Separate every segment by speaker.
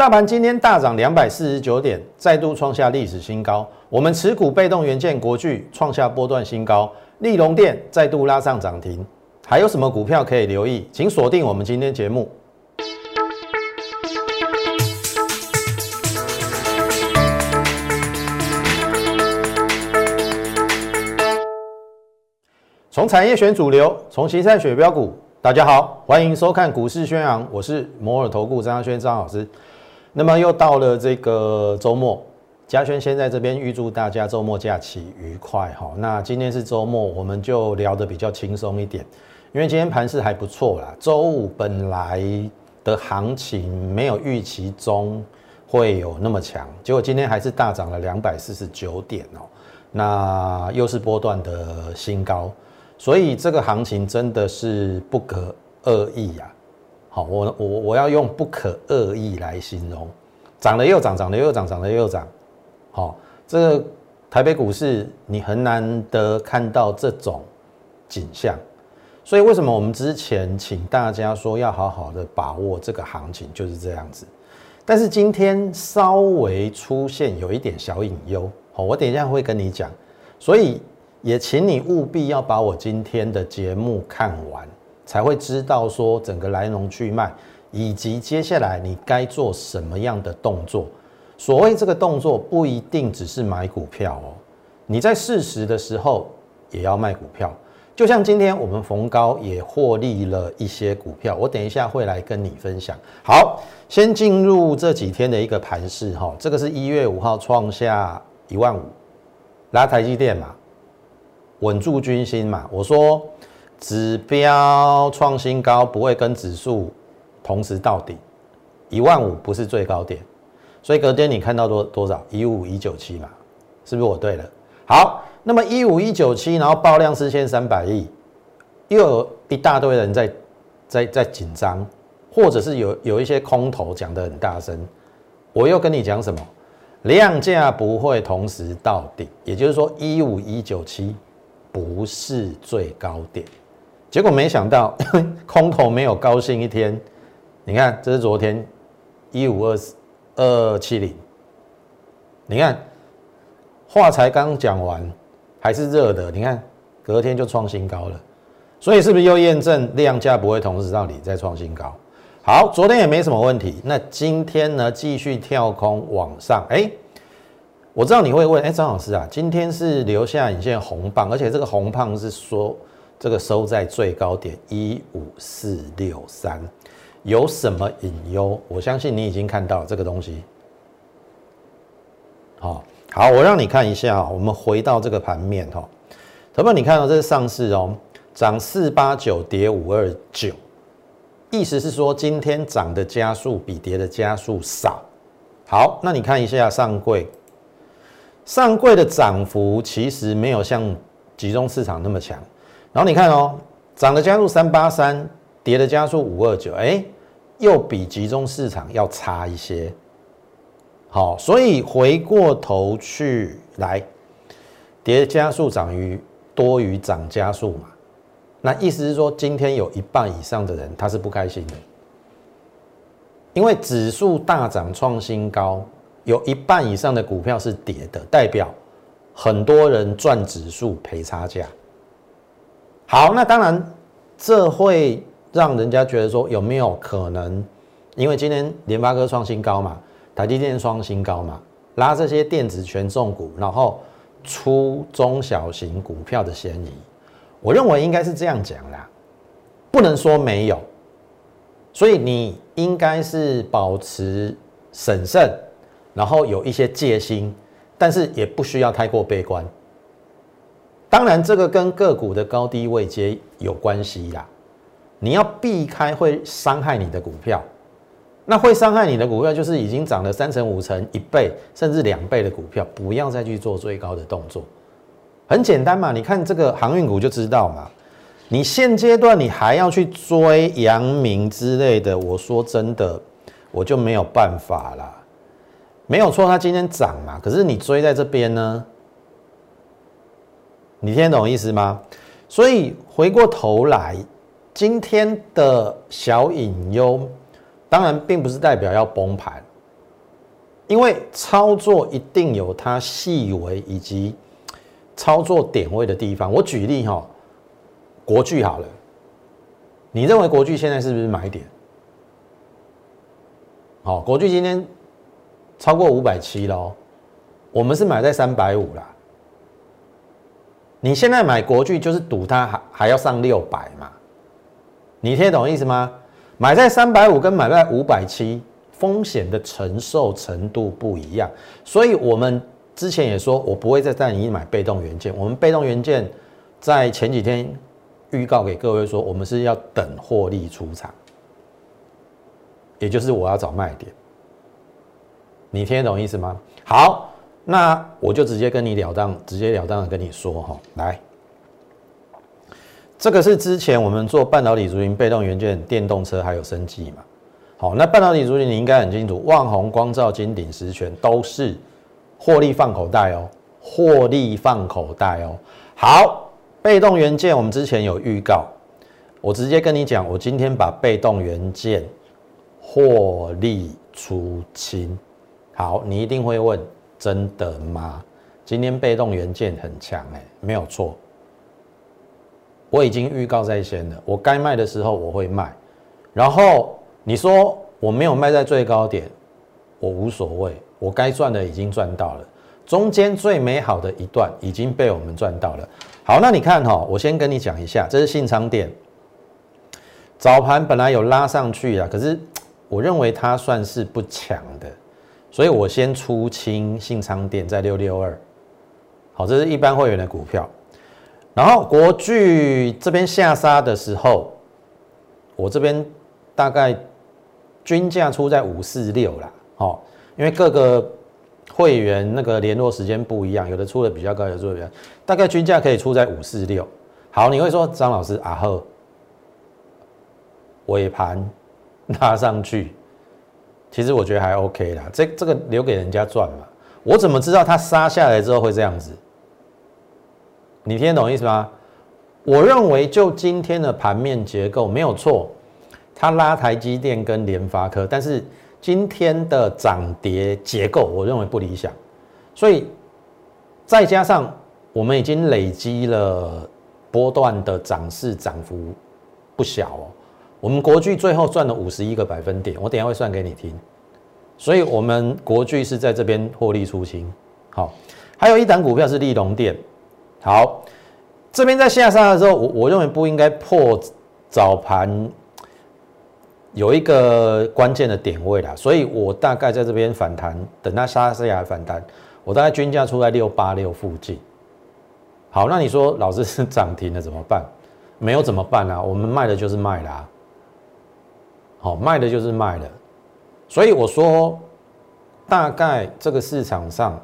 Speaker 1: 大盘今天大涨两百四十九点，再度创下历史新高。我们持股被动元件国巨创下波段新高，利隆电再度拉上涨停。还有什么股票可以留意？请锁定我们今天节目。从产业选主流，从形态选标股。大家好，欢迎收看股市宣扬，我是摩尔投顾张轩张老师。那么又到了这个周末，嘉轩先在这边预祝大家周末假期愉快哈。那今天是周末，我们就聊得比较轻松一点，因为今天盘势还不错啦。周五本来的行情没有预期中会有那么强，结果今天还是大涨了两百四十九点哦，那又是波段的新高，所以这个行情真的是不可恶意呀。好，我我我要用不可恶意来形容，涨了又涨，涨了又涨，涨了又涨。好，这个台北股市你很难得看到这种景象，所以为什么我们之前请大家说要好好的把握这个行情，就是这样子。但是今天稍微出现有一点小隐忧，好，我等一下会跟你讲，所以也请你务必要把我今天的节目看完。才会知道说整个来龙去脉，以及接下来你该做什么样的动作。所谓这个动作不一定只是买股票哦，你在适时的时候也要卖股票。就像今天我们逢高也获利了一些股票，我等一下会来跟你分享。好，先进入这几天的一个盘势哈，这个是一月五号创下一万五，拉台积电嘛，稳住军心嘛，我说。指标创新高不会跟指数同时到底，一万五不是最高点，所以隔天你看到多多少一五一九七嘛，是不是我对了？好，那么一五一九七，然后爆量四千三百亿，又有一大堆人在在在紧张，或者是有有一些空头讲得很大声，我又跟你讲什么？量价不会同时到顶，也就是说一五一九七不是最高点。结果没想到，空头没有高兴一天。你看，这是昨天一五二四二七零。你看，话才刚讲完，还是热的。你看，隔天就创新高了。所以是不是又验证量价不会同时到底再创新高？好，昨天也没什么问题。那今天呢？继续跳空往上。哎，我知道你会问，哎，张老师啊，今天是留下影线红棒，而且这个红棒是说。这个收在最高点一五四六三，有什么隐忧？我相信你已经看到这个东西。好，好，我让你看一下我们回到这个盘面哈，朋友你看到这是上市哦，涨四八九，跌五二九，意思是说今天涨的加速比跌的加速少。好，那你看一下上柜，上柜的涨幅其实没有像集中市场那么强。然后你看哦，涨的加速三八三，跌的加速五二九，哎，又比集中市场要差一些。好，所以回过头去来，跌加速涨于多于涨加速嘛？那意思是说，今天有一半以上的人他是不开心的，因为指数大涨创新高，有一半以上的股票是跌的，代表很多人赚指数赔差价。好，那当然，这会让人家觉得说有没有可能，因为今天联发科创新高嘛，台积电创新高嘛，拉这些电子权重股，然后出中小型股票的嫌疑，我认为应该是这样讲啦，不能说没有，所以你应该是保持审慎，然后有一些戒心，但是也不需要太过悲观。当然，这个跟个股的高低位阶有关系啦。你要避开会伤害你的股票，那会伤害你的股票就是已经涨了三成、五成、一倍甚至两倍的股票，不要再去做最高的动作。很简单嘛，你看这个航运股就知道嘛。你现阶段你还要去追阳明之类的，我说真的，我就没有办法啦。没有错，它今天涨嘛，可是你追在这边呢？你听懂意思吗？所以回过头来，今天的小隐忧，当然并不是代表要崩盘，因为操作一定有它细微以及操作点位的地方。我举例哈，国巨好了，你认为国巨现在是不是买点？好，国巨今天超过五百七喽，我们是买在三百五啦。你现在买国巨就是赌它还还要上六百嘛？你听懂意思吗？买在三百五跟买在五百七，风险的承受程度不一样。所以我们之前也说，我不会再带你买被动元件。我们被动元件在前几天预告给各位说，我们是要等获利出场。也就是我要找卖点，你听得懂意思吗？好，那我就直接跟你了当，直截了当的跟你说哈，来，这个是之前我们做半导体族群被动元件、电动车还有生技嘛。好，那半导体族群你应该很清楚，旺宏、光照、金鼎、十全都是获利放口袋哦，获利放口袋哦。好，被动元件我们之前有预告，我直接跟你讲，我今天把被动元件。获利出清，好，你一定会问，真的吗？今天被动元件很强，哎，没有错，我已经预告在先了，我该卖的时候我会卖，然后你说我没有卖在最高点，我无所谓，我该赚的已经赚到了，中间最美好的一段已经被我们赚到了。好，那你看哈，我先跟你讲一下，这是信昌店，早盘本来有拉上去啊，可是。我认为它算是不强的，所以我先出清信仓店在六六二，好，这是一般会员的股票。然后国巨这边下杀的时候，我这边大概均价出在五四六啦，好，因为各个会员那个联络时间不一样，有的出的比较高，有的出的比较，大概均价可以出在五四六。好，你会说张老师啊后尾盘。拉上去，其实我觉得还 OK 啦。这这个留给人家赚嘛。我怎么知道它杀下来之后会这样子？你听得懂意思吗？我认为就今天的盘面结构没有错，它拉台积电跟联发科，但是今天的涨跌结构我认为不理想，所以再加上我们已经累积了波段的涨势涨幅不小哦。我们国巨最后赚了五十一个百分点，我等下会算给你听。所以，我们国巨是在这边获利出清。好，还有一档股票是利隆电。好，这边在下杀的时候，我我认为不应该破早盘有一个关键的点位啦，所以我大概在这边反弹，等它杀下来反弹，我大概均价出在六八六附近。好，那你说老师是涨停了怎么办？没有怎么办啊？我们卖的就是卖啦。好卖的就是卖的，所以我说，大概这个市场上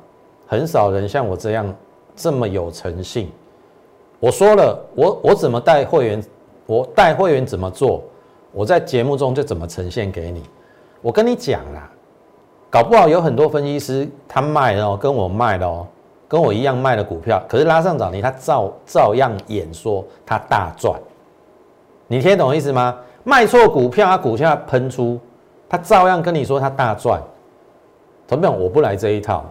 Speaker 1: 很少人像我这样这么有诚信。我说了，我我怎么带会员，我带会员怎么做，我在节目中就怎么呈现给你。我跟你讲啦，搞不好有很多分析师他卖哦，跟我卖的哦，跟我一样卖的股票，可是拉上涨停，他照照样演说他大赚。你听懂意思吗？卖错股票，他股价喷出，他照样跟你说他大赚。同学们，我不来这一套。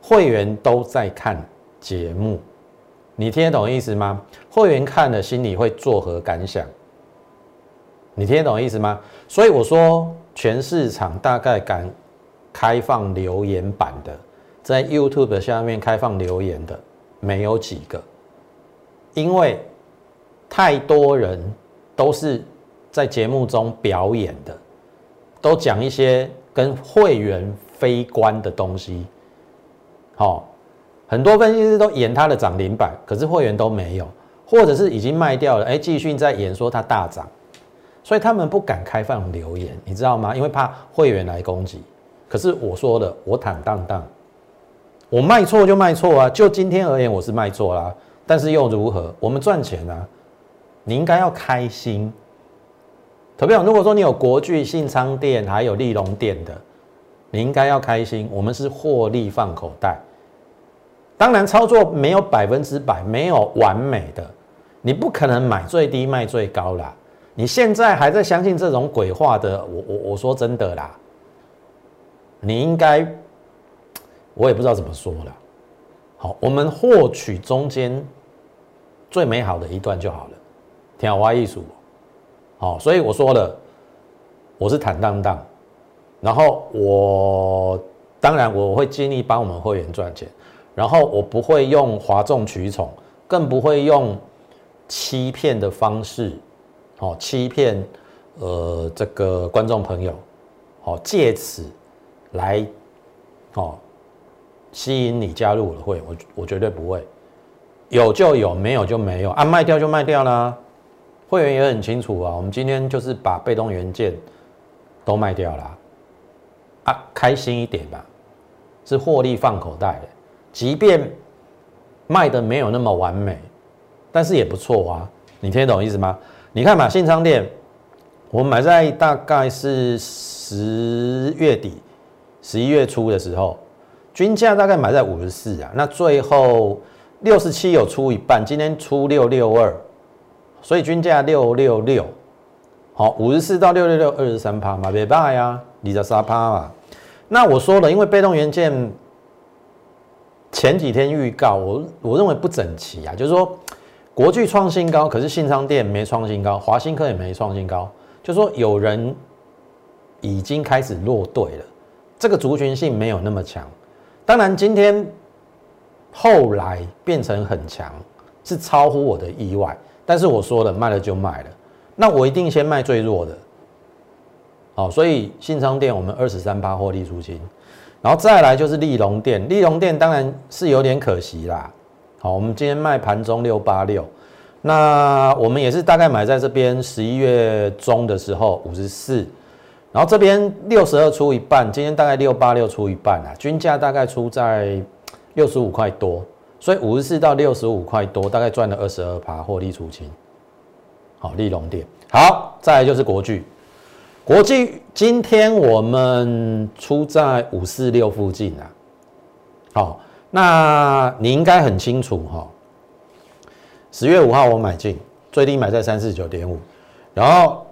Speaker 1: 会员都在看节目，你听得懂意思吗？会员看了心里会作何感想？你听得懂意思吗？所以我说，全市场大概敢开放留言板的，在 YouTube 下面开放留言的没有几个，因为太多人。都是在节目中表演的，都讲一些跟会员非关的东西。好，很多分析师都演他的涨停板，可是会员都没有，或者是已经卖掉了，哎，继续在演说它大涨，所以他们不敢开放留言，你知道吗？因为怕会员来攻击。可是我说的，我坦荡荡，我卖错就卖错啊，就今天而言，我是卖错啦，但是又如何？我们赚钱啊。你应该要开心，投票。如果说你有国巨、信昌店，还有利隆店的，你应该要开心。我们是获利放口袋。当然，操作没有百分之百，没有完美的，你不可能买最低卖最高啦。你现在还在相信这种鬼话的，我我我说真的啦。你应该，我也不知道怎么说了。好，我们获取中间最美好的一段就好了，听好艺术。好，所以我说了，我是坦荡荡，然后我当然我会尽力帮我们会员赚钱，然后我不会用哗众取宠，更不会用欺骗的方式，好欺骗呃这个观众朋友，好借此。来，哦，吸引你加入我的会，我我绝对不会，有就有，没有就没有，啊，卖掉就卖掉啦。会员也很清楚啊，我们今天就是把被动元件都卖掉了，啊，开心一点吧，是获利放口袋的，即便卖的没有那么完美，但是也不错啊，你听得懂意思吗？你看嘛，信昌店，我们买在大概是十月底。十一月初的时候，均价大概买在五十四啊，那最后六十七有出一半，今天出六六二，所以均价六六六，好，五十四到六六六二十三趴嘛，别怕呀，你十三趴嘛。那我说了，因为被动元件前几天预告，我我认为不整齐啊，就是说国巨创新高，可是信昌店没创新高，华新科也没创新高，就说有人已经开始落队了。这个族群性没有那么强，当然今天后来变成很强，是超乎我的意外。但是我说了，卖了就卖了，那我一定先卖最弱的。好，所以信昌店我们二十三八获利出清，然后再来就是利隆店，利隆店当然是有点可惜啦。好，我们今天卖盘中六八六，那我们也是大概买在这边十一月中的时候五十四。然后这边六十二出一半，今天大概六八六出一半啊，均价大概出在六十五块多，所以五十四到六十五块多，大概赚了二十二趴获利出清。好，利隆店好，再来就是国巨，国巨今天我们出在五四六附近啊。好，那你应该很清楚哈，十月五号我买进，最低买在三四九点五，然后。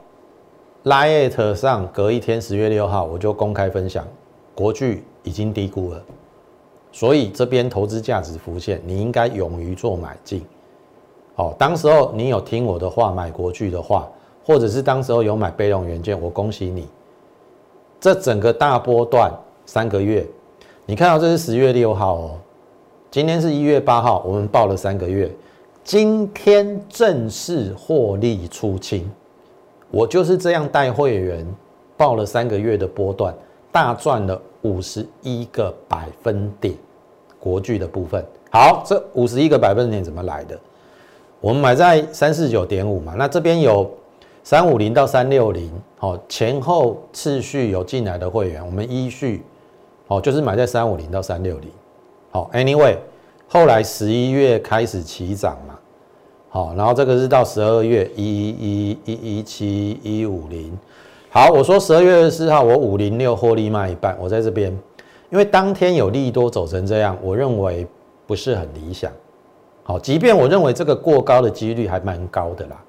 Speaker 1: Lite 上隔一天，十月六号我就公开分享，国巨已经低估了，所以这边投资价值浮现，你应该勇于做买进。好，当时候你有听我的话买国巨的话，或者是当时候有买备用元件，我恭喜你。这整个大波段三个月，你看到这是十月六号哦，今天是一月八号，我们报了三个月，今天正式获利出清。我就是这样带会员报了三个月的波段，大赚了五十一个百分点，国巨的部分。好，这五十一个百分点怎么来的？我们买在三四九点五嘛，那这边有三五零到三六零，好，前后次序有进来的会员，我们依序，好，就是买在三五零到三六零。好，Anyway，后来十一月开始起涨嘛。好，然后这个是到十二月一一一一七一五零，好，我说十二月二十四号我五零六获利卖一半，我在这边，因为当天有利多走成这样，我认为不是很理想。好，即便我认为这个过高的几率还蛮高的啦，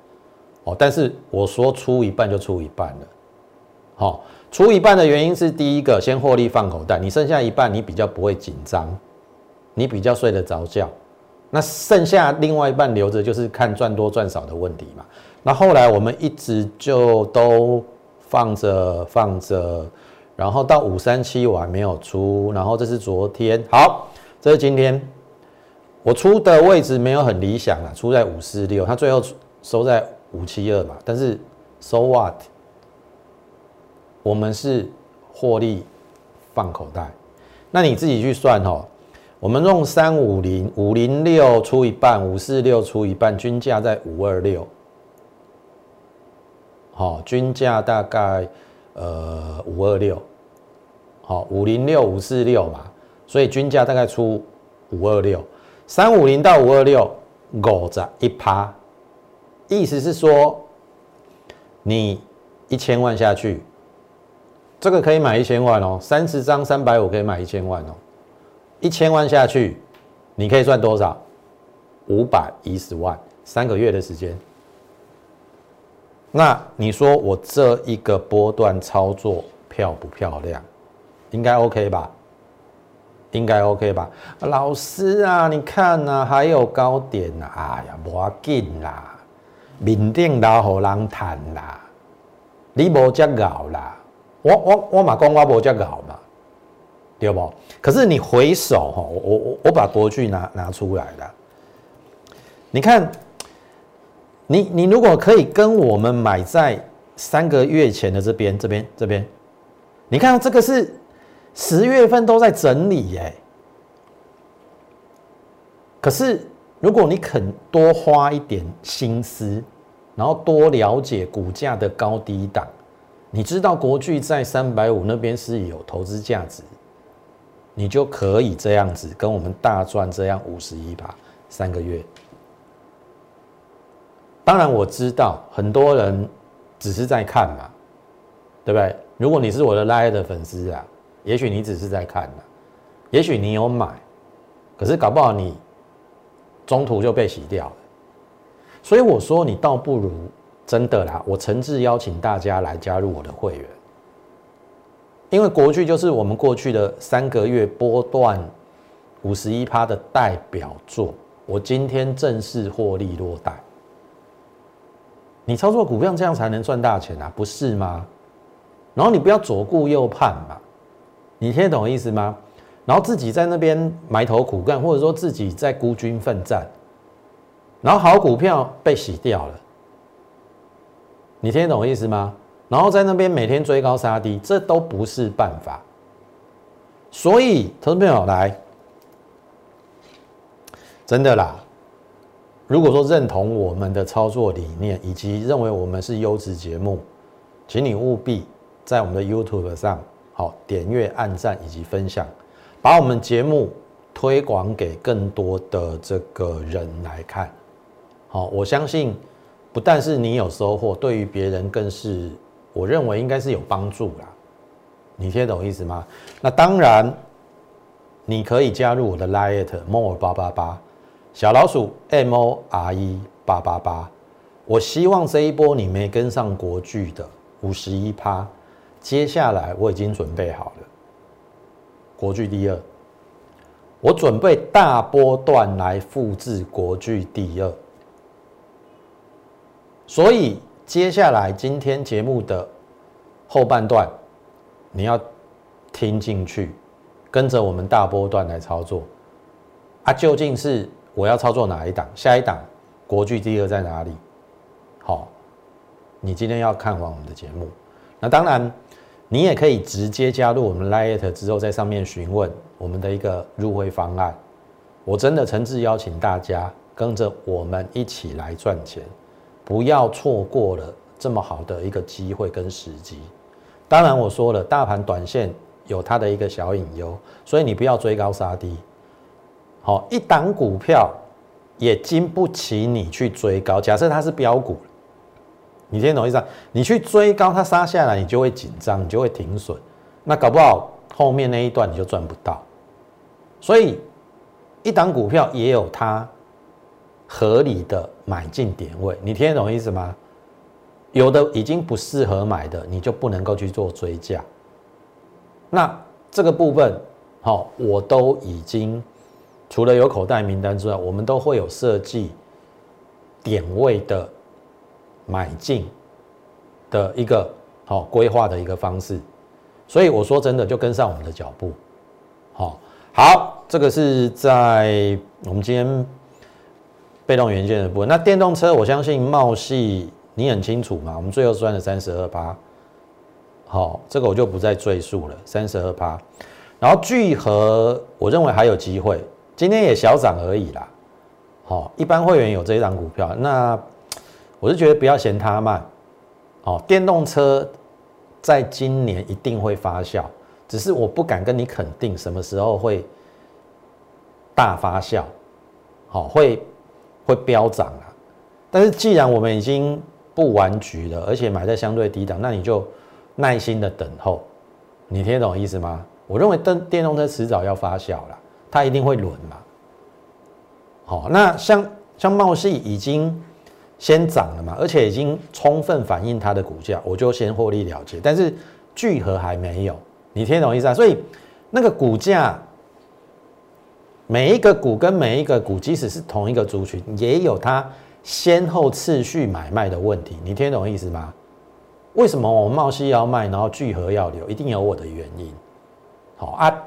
Speaker 1: 哦，但是我说出一半就出一半了。好，出一半的原因是第一个，先获利放口袋，你剩下一半你比较不会紧张，你比较睡得着觉。那剩下另外一半留着，就是看赚多赚少的问题嘛。那后来我们一直就都放着放着，然后到五三七我还没有出，然后这是昨天，好，这是今天我出的位置没有很理想啊，出在五四六，它最后收在五七二嘛。但是 so what？我们是获利放口袋，那你自己去算哦。我们用三五零五零六出一半，五四六出一半，均价在五二六。好，均价大概呃五二六。好，五零六五四六嘛，所以均价大概出五二六。三五零到五二六，五十一趴，意思是说，你一千万下去，这个可以买一千万哦，三十张三百五可以买一千万哦。一千万下去，你可以赚多少？五百一十万，三个月的时间。那你说我这一个波段操作漂不漂亮？应该 OK 吧？应该 OK 吧？老师啊，你看呐，还有高点呐，哎呀，无要紧啦，面顶老好人谈啦，你无遮熬啦，我我我嘛讲我无遮熬嘛，对不？可是你回首哈，我我我把国剧拿拿出来了，你看，你你如果可以跟我们买在三个月前的这边这边这边，你看这个是。十月份都在整理耶，可是如果你肯多花一点心思，然后多了解股价的高低档，你知道国巨在三百五那边是有投资价值，你就可以这样子跟我们大赚这样五十一把三个月。当然我知道很多人只是在看嘛，对不对？如果你是我的 Live 的粉丝啊。也许你只是在看呢，也许你有买，可是搞不好你中途就被洗掉了。所以我说，你倒不如真的啦，我诚挚邀请大家来加入我的会员，因为国剧就是我们过去的三个月波段五十一趴的代表作，我今天正式获利落袋。你操作股票这样才能赚大钱啊，不是吗？然后你不要左顾右盼嘛。你听得懂意思吗？然后自己在那边埋头苦干，或者说自己在孤军奋战，然后好股票被洗掉了，你听得懂意思吗？然后在那边每天追高杀低，这都不是办法。所以，投资朋友来，真的啦，如果说认同我们的操作理念，以及认为我们是优质节目，请你务必在我们的 YouTube 上。好，点阅、按赞以及分享，把我们节目推广给更多的这个人来看。好，我相信不但是你有收获，对于别人更是，我认为应该是有帮助啦。你听懂意思吗？那当然，你可以加入我的 Lite More 八八八小老鼠 M O R E 八八八。我希望这一波你没跟上国剧的五十一趴。接下来我已经准备好了，国剧第二，我准备大波段来复制国剧第二，所以接下来今天节目的后半段，你要听进去，跟着我们大波段来操作，啊，究竟是我要操作哪一档？下一档国剧第二在哪里？好，你今天要看完我们的节目，那当然。你也可以直接加入我们 Lite 之后，在上面询问我们的一个入会方案。我真的诚挚邀请大家跟着我们一起来赚钱，不要错过了这么好的一个机会跟时机。当然，我说了，大盘短线有它的一个小隐忧，所以你不要追高杀低。好，一档股票也经不起你去追高。假设它是标股。你听懂意思？你去追高，它杀下来，你就会紧张，你就会停损，那搞不好后面那一段你就赚不到。所以，一档股票也有它合理的买进点位，你听懂意思吗？有的已经不适合买的，你就不能够去做追价。那这个部分，好，我都已经除了有口袋名单之外，我们都会有设计点位的。买进的一个好规划的一个方式，所以我说真的就跟上我们的脚步，好，好，这个是在我们今天被动元件的部分。那电动车，我相信茂系你很清楚嘛，我们最后赚了三十二趴，好，这个我就不再赘述了，三十二趴。然后聚合，我认为还有机会，今天也小涨而已啦，好，一般会员有这一档股票，那。我是觉得不要嫌它慢，哦，电动车在今年一定会发酵，只是我不敢跟你肯定什么时候会大发酵，好，会会飙涨啊。但是既然我们已经不玩局了，而且买在相对低档，那你就耐心的等候。你听懂意思吗？我认为电电动车迟早要发酵了，它一定会轮嘛。好，那像像茂系已经。先涨了嘛，而且已经充分反映它的股价，我就先获利了结。但是聚合还没有，你听懂意思啊？所以那个股价，每一个股跟每一个股，即使是同一个族群，也有它先后次序买卖的问题。你听懂意思吗？为什么我茂西要卖，然后聚合要留，一定有我的原因。好啊，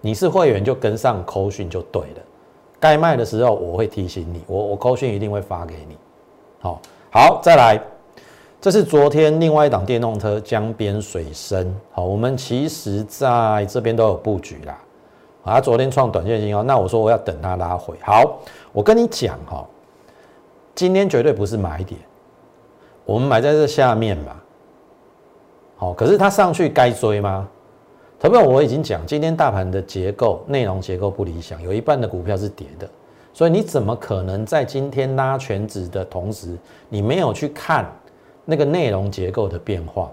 Speaker 1: 你是会员就跟上扣讯就对了。该卖的时候我会提醒你，我我扣讯一定会发给你。好，好，再来。这是昨天另外一档电动车江边水深，好，我们其实在这边都有布局啦。啊，昨天创短线新高，那我说我要等它拉回。好，我跟你讲哈，今天绝对不是买点，我们买在这下面嘛。好，可是它上去该追吗？投票我已经讲，今天大盘的结构内容结构不理想，有一半的股票是跌的，所以你怎么可能在今天拉全指的同时，你没有去看？那个内容结构的变化，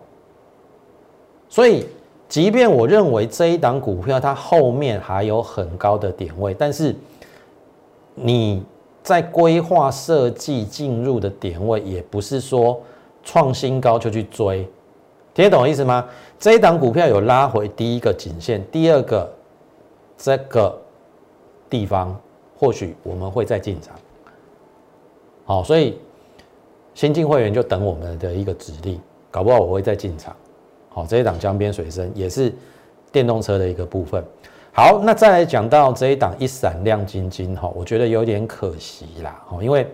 Speaker 1: 所以即便我认为这一档股票它后面还有很高的点位，但是你在规划设计进入的点位，也不是说创新高就去追，听得懂意思吗？这一档股票有拉回第一个颈线，第二个这个地方，或许我们会再进场。好，所以。新进会员就等我们的一个指令，搞不好我会再进场。好，这一档江边水深也是电动车的一个部分。好，那再来讲到这一档一闪亮晶晶哈，我觉得有点可惜啦，哦，因为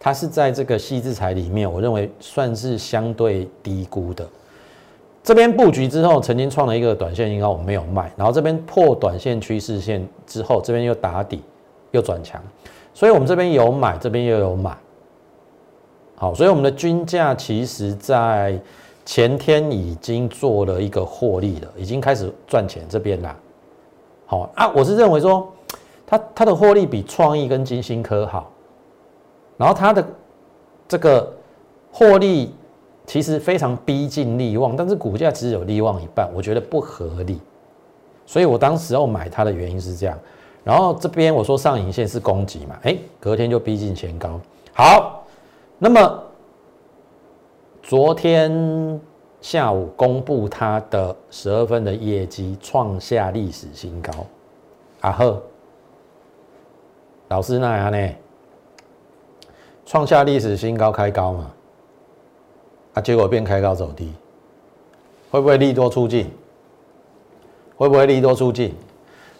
Speaker 1: 它是在这个细制材里面，我认为算是相对低估的。这边布局之后，曾经创了一个短线应该，我没有卖，然后这边破短线趋势线之后，这边又打底又转强，所以我们这边有买，这边又有买。好，所以我们的均价其实在前天已经做了一个获利了，已经开始赚钱这边啦。好啊，我是认为说，它它的获利比创意跟金星科好，然后它的这个获利其实非常逼近利旺，但是股价只有利旺一半，我觉得不合理。所以我当时要买它的原因是这样，然后这边我说上影线是攻击嘛，哎，隔天就逼近前高，好。那么，昨天下午公布它的十二分的业绩创下历史新高，啊呵，老师那样呢？创下历史新高开高嘛？啊，结果变开高走低，会不会利多出尽？会不会利多出尽？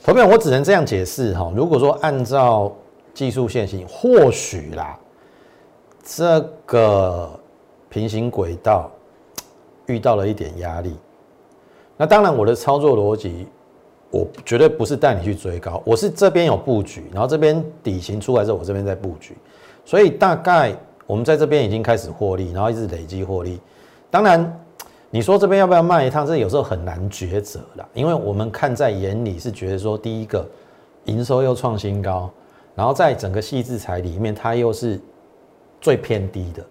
Speaker 1: 投票我只能这样解释哈。如果说按照技术线型，或许啦。这个平行轨道遇到了一点压力，那当然我的操作逻辑，我绝对不是带你去追高，我是这边有布局，然后这边底型出来之后，我这边在布局，所以大概我们在这边已经开始获利，然后一直累积获利。当然，你说这边要不要卖一趟，这有时候很难抉择啦，因为我们看在眼里是觉得说，第一个营收又创新高，然后在整个细制材里面，它又是。最偏低的，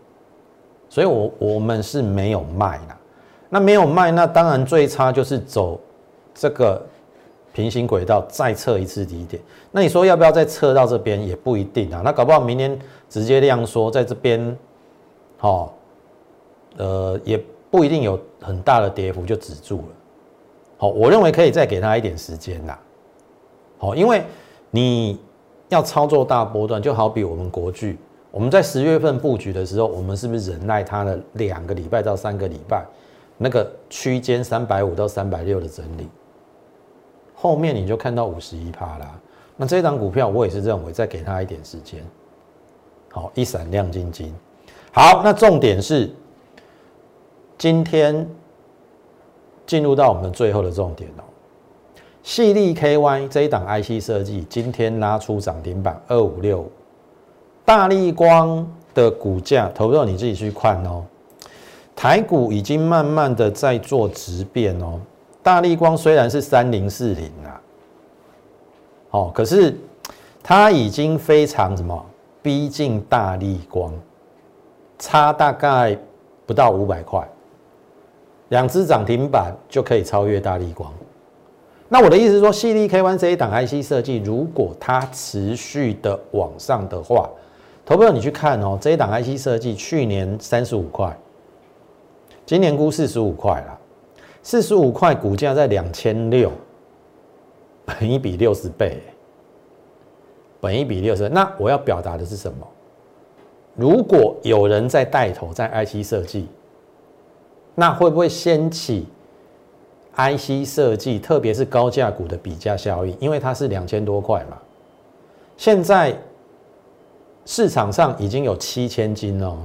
Speaker 1: 所以我我们是没有卖的。那没有卖，那当然最差就是走这个平行轨道再测一次低点。那你说要不要再测到这边也不一定啊。那搞不好明天直接量缩在这边，好，呃，也不一定有很大的跌幅就止住了。好，我认为可以再给他一点时间啦。好，因为你要操作大波段，就好比我们国巨。我们在十月份布局的时候，我们是不是忍耐它的两个礼拜到三个礼拜，那个区间三百五到三百六的整理，后面你就看到五十一趴啦。那这档股票我也是认为再给他一点时间，好一闪亮晶晶。好，那重点是今天进入到我们的最后的重点哦，细粒 KY 这一档 IC 设计今天拉出涨停板二五六五。大力光的股价，投入你自己去看哦。台股已经慢慢的在做质变哦。大力光虽然是三零四零啊，哦，可是它已经非常什么逼近大力光，差大概不到五百块，两只涨停板就可以超越大力光。那我的意思是说，细粒 K One 这一档 IC 设计，如果它持续的往上的话，投票你去看哦，这一档 IC 设计去年三十五块，今年估四十五块了，四十五块股价在两千六，本一比六十倍，本一比六十。那我要表达的是什么？如果有人在带头在 IC 设计，那会不会掀起 IC 设计，特别是高价股的比价效应？因为它是两千多块嘛，现在市场上已经有七千金哦。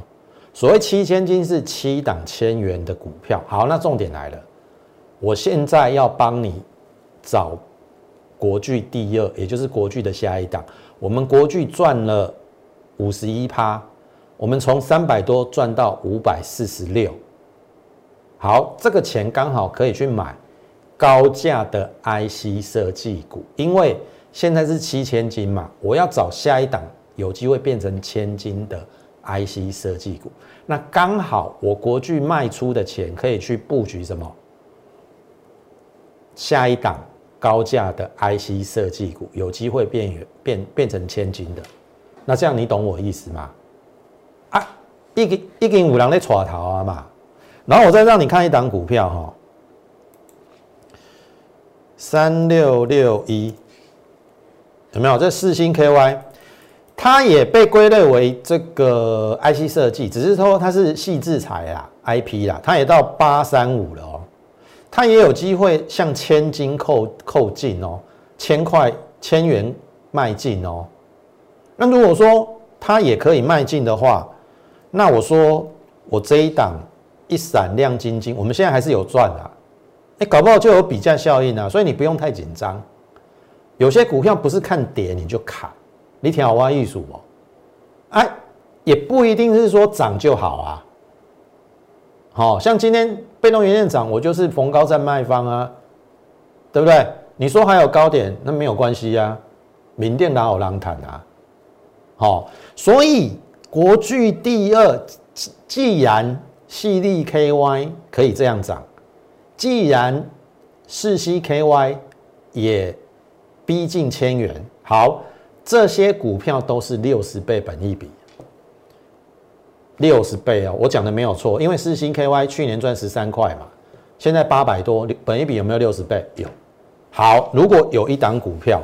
Speaker 1: 所谓七千金是七档千元的股票。好，那重点来了，我现在要帮你找国巨第二，也就是国巨的下一档。我们国巨赚了五十一趴。我们从三百多赚到五百四十六，好，这个钱刚好可以去买高价的 IC 设计股，因为现在是七千金嘛，我要找下一档有机会变成千金的 IC 设计股，那刚好我国巨卖出的钱可以去布局什么？下一档高价的 IC 设计股有机会变变变成千金的，那这样你懂我意思吗？啊，一根一根五郎在撮头啊嘛，然后我再让你看一档股票哈，三六六一有没有？这四星 KY，它也被归类为这个 IC 设计，只是说它是细制材啊 IP 啦，它也到八三五了哦，它也有机会向千金扣扣进哦，千块千元迈进哦。那如果说它也可以迈进的话，那我说，我这一档一闪亮晶晶，我们现在还是有赚的，哎，搞不好就有比价效应啊，所以你不用太紧张。有些股票不是看跌你就砍，你挺好挖艺术哦，哎，也不一定是说涨就好啊。好像今天被动元件涨，我就是逢高在卖方啊，对不对？你说还有高点，那没有关系呀，明电哪有浪谈啊？好，所以。国巨第二，既然细粒 KY 可以这样涨，既然四 CKY 也逼近千元，好，这些股票都是六十倍本益比，六十倍哦，我讲的没有错，因为四星 KY 去年赚十三块嘛，现在八百多，本益比有没有六十倍？有。好，如果有一档股票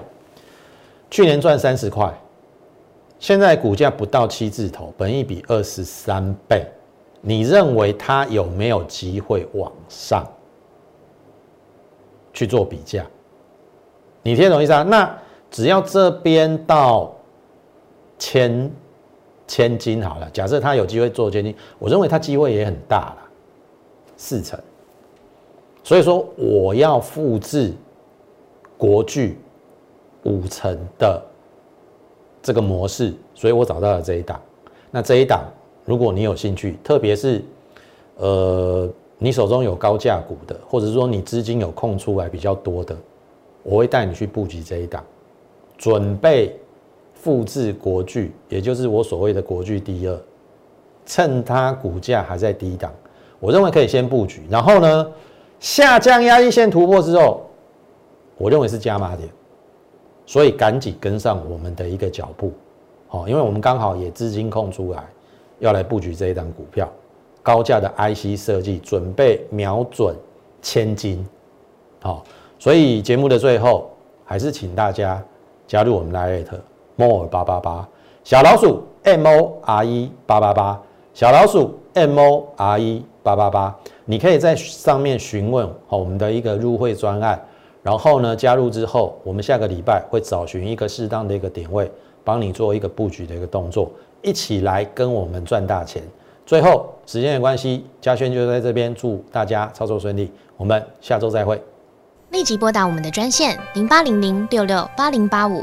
Speaker 1: 去年赚三十块。现在股价不到七字头，本益比二十三倍，你认为它有没有机会往上去做比价？你听懂意思啊？那只要这边到千千金好了，假设它有机会做千金，我认为它机会也很大了，四成。所以说我要复制国巨五成的。这个模式，所以我找到了这一档。那这一档，如果你有兴趣，特别是呃，你手中有高价股的，或者说你资金有空出来比较多的，我会带你去布局这一档，准备复制国巨，也就是我所谓的国巨第二，趁它股价还在低档，我认为可以先布局。然后呢，下降压力线突破之后，我认为是加码点。所以赶紧跟上我们的一个脚步，好，因为我们刚好也资金空出来，要来布局这一档股票，高价的 IC 设计，准备瞄准千金，好，所以节目的最后还是请大家加入我们 Lite More 八八八。小老鼠 M O R E 八八八。小老鼠 M O R E 八八八，你可以在上面询问好我们的一个入会专案。然后呢，加入之后，我们下个礼拜会找寻一个适当的一个点位，帮你做一个布局的一个动作，一起来跟我们赚大钱。最后，时间的关系，嘉轩就在这边祝大家操作顺利，我们下周再会。
Speaker 2: 立即拨打我们的专线零八零零六六八零八五。